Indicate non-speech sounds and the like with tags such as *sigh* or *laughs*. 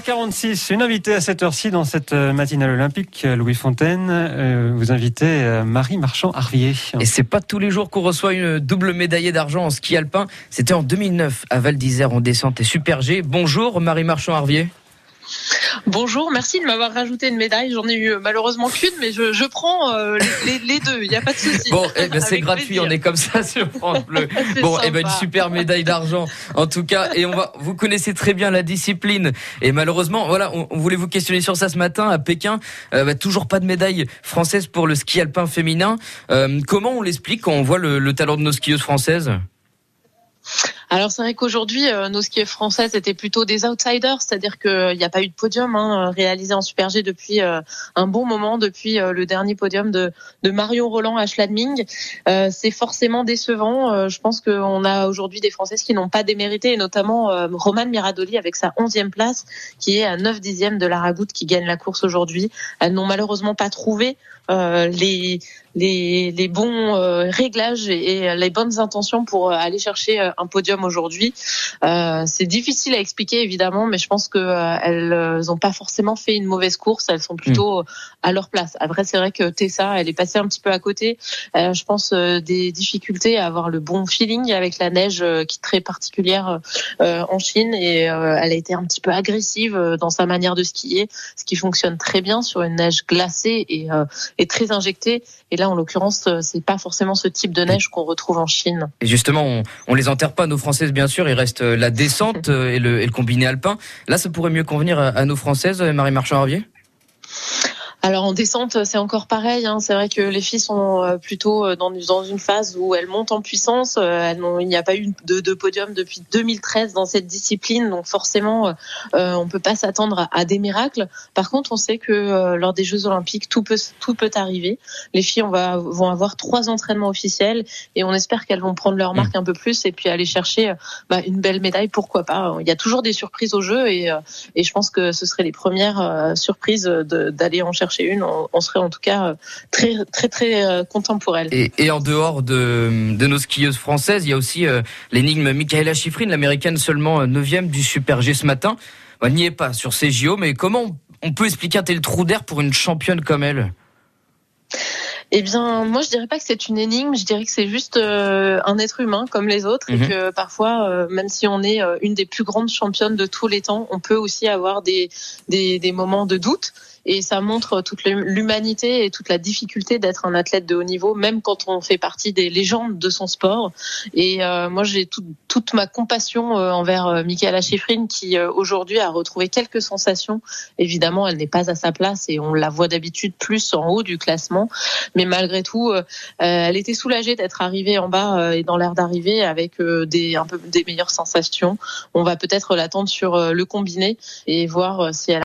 6h46, une invitée à cette heure-ci dans cette euh, matinale olympique, Louis Fontaine. Euh, vous invitez euh, Marie Marchand-Harvier. Et c'est pas tous les jours qu'on reçoit une double médaillée d'argent en ski alpin. C'était en 2009 à Val d'Isère en descente et super G. Bonjour Marie Marchand-Harvier. Bonjour, merci de m'avoir rajouté une médaille. J'en ai eu euh, malheureusement qu'une, mais je, je prends euh, les, les, deux. Il n'y a pas de souci. Bon, eh ben, c'est gratuit. On est comme ça sur France Bleu. *laughs* bon, eh ben, une super médaille d'argent, en tout cas. Et on va, vous connaissez très bien la discipline. Et malheureusement, voilà, on, voulait vous questionner sur ça ce matin à Pékin. Euh, bah, toujours pas de médaille française pour le ski alpin féminin. Euh, comment on l'explique quand on voit le, le talent de nos skieuses françaises? Alors c'est vrai qu'aujourd'hui, euh, nos skieurs françaises étaient plutôt des outsiders, c'est-à-dire qu'il n'y a pas eu de podium hein, réalisé en Super G depuis euh, un bon moment, depuis euh, le dernier podium de, de Marion Roland à Schladming. c'est forcément décevant. je pense qu'on a aujourd'hui des Françaises qui n'ont pas démérité, et notamment Romane Miradoli avec sa 11e place, qui est à 9 dixièmes de la Ragoute qui gagne la course aujourd'hui. Elles n'ont malheureusement pas trouvé les, les, les, bons réglages et, les bonnes intentions pour aller chercher un podium aujourd'hui. Euh, c'est difficile à expliquer évidemment, mais je pense qu'elles euh, n'ont pas forcément fait une mauvaise course. Elles sont plutôt à leur place. Après, c'est vrai que Tessa, elle est passée un petit peu à côté. Euh, je pense des difficultés à avoir le bon feeling avec la neige qui est très particulière en Chine et elle a été un petit peu agressive dans sa manière de skier, ce qui fonctionne très bien sur une neige glacée et, et très injectée. Et là, en l'occurrence, c'est pas forcément ce type de neige qu'on retrouve en Chine. Et justement, on, on les enterre pas nos françaises, bien sûr, il reste euh, la descente euh, et le, combiné alpin. Là, ça pourrait mieux convenir à, nos françaises, euh, Marie Marchand-Harvier alors en descente, c'est encore pareil. Hein. C'est vrai que les filles sont euh, plutôt euh, dans, dans une phase où elles montent en puissance. Euh, il n'y a pas eu de, de, podium depuis 2013 dans cette discipline, donc forcément, euh, on peut pas s'attendre à, des miracles. Par contre, on sait que lors des Jeux Olympiques, tout peut tout peut arriver. Les filles, on va vont avoir trois entraînements officiels et on espère qu'elles vont prendre leur marque un peu plus et puis aller chercher bah, une belle médaille. Pourquoi pas Il y a toujours des surprises au jeu et, et je pense que ce serait les premières surprises d'aller en chercher chez une, on, serait en tout cas euh, très très très euh, content pour elle. Et, en dehors de, de, nos skieuses françaises, il y a aussi euh, l'énigme Michaela Schifrin, l'américaine seulement 9 du Super G ce matin. On n'y est pas sur ces JO, mais comment on peut expliquer un tel trou d'air pour une championne comme elle? Eh bien, moi, je dirais pas que c'est une énigme. Je dirais que c'est juste un être humain comme les autres, et mhm. que parfois, même si on est une des plus grandes championnes de tous les temps, on peut aussi avoir des des, des moments de doute et ça montre toute l'humanité et toute la difficulté d'être un athlète de haut niveau, même quand on fait partie des légendes de son sport. Et euh, moi, j'ai toute ma compassion euh, envers euh, Michaela Schifrin qui aujourd'hui a retrouvé quelques sensations. Évidemment, elle n'est pas à sa place et on la voit d'habitude plus en haut du classement, mais malgré tout, elle était soulagée d'être arrivée en bas et dans l'air d'arrivée avec des un peu des meilleures sensations. On va peut-être l'attendre sur le combiné et voir si elle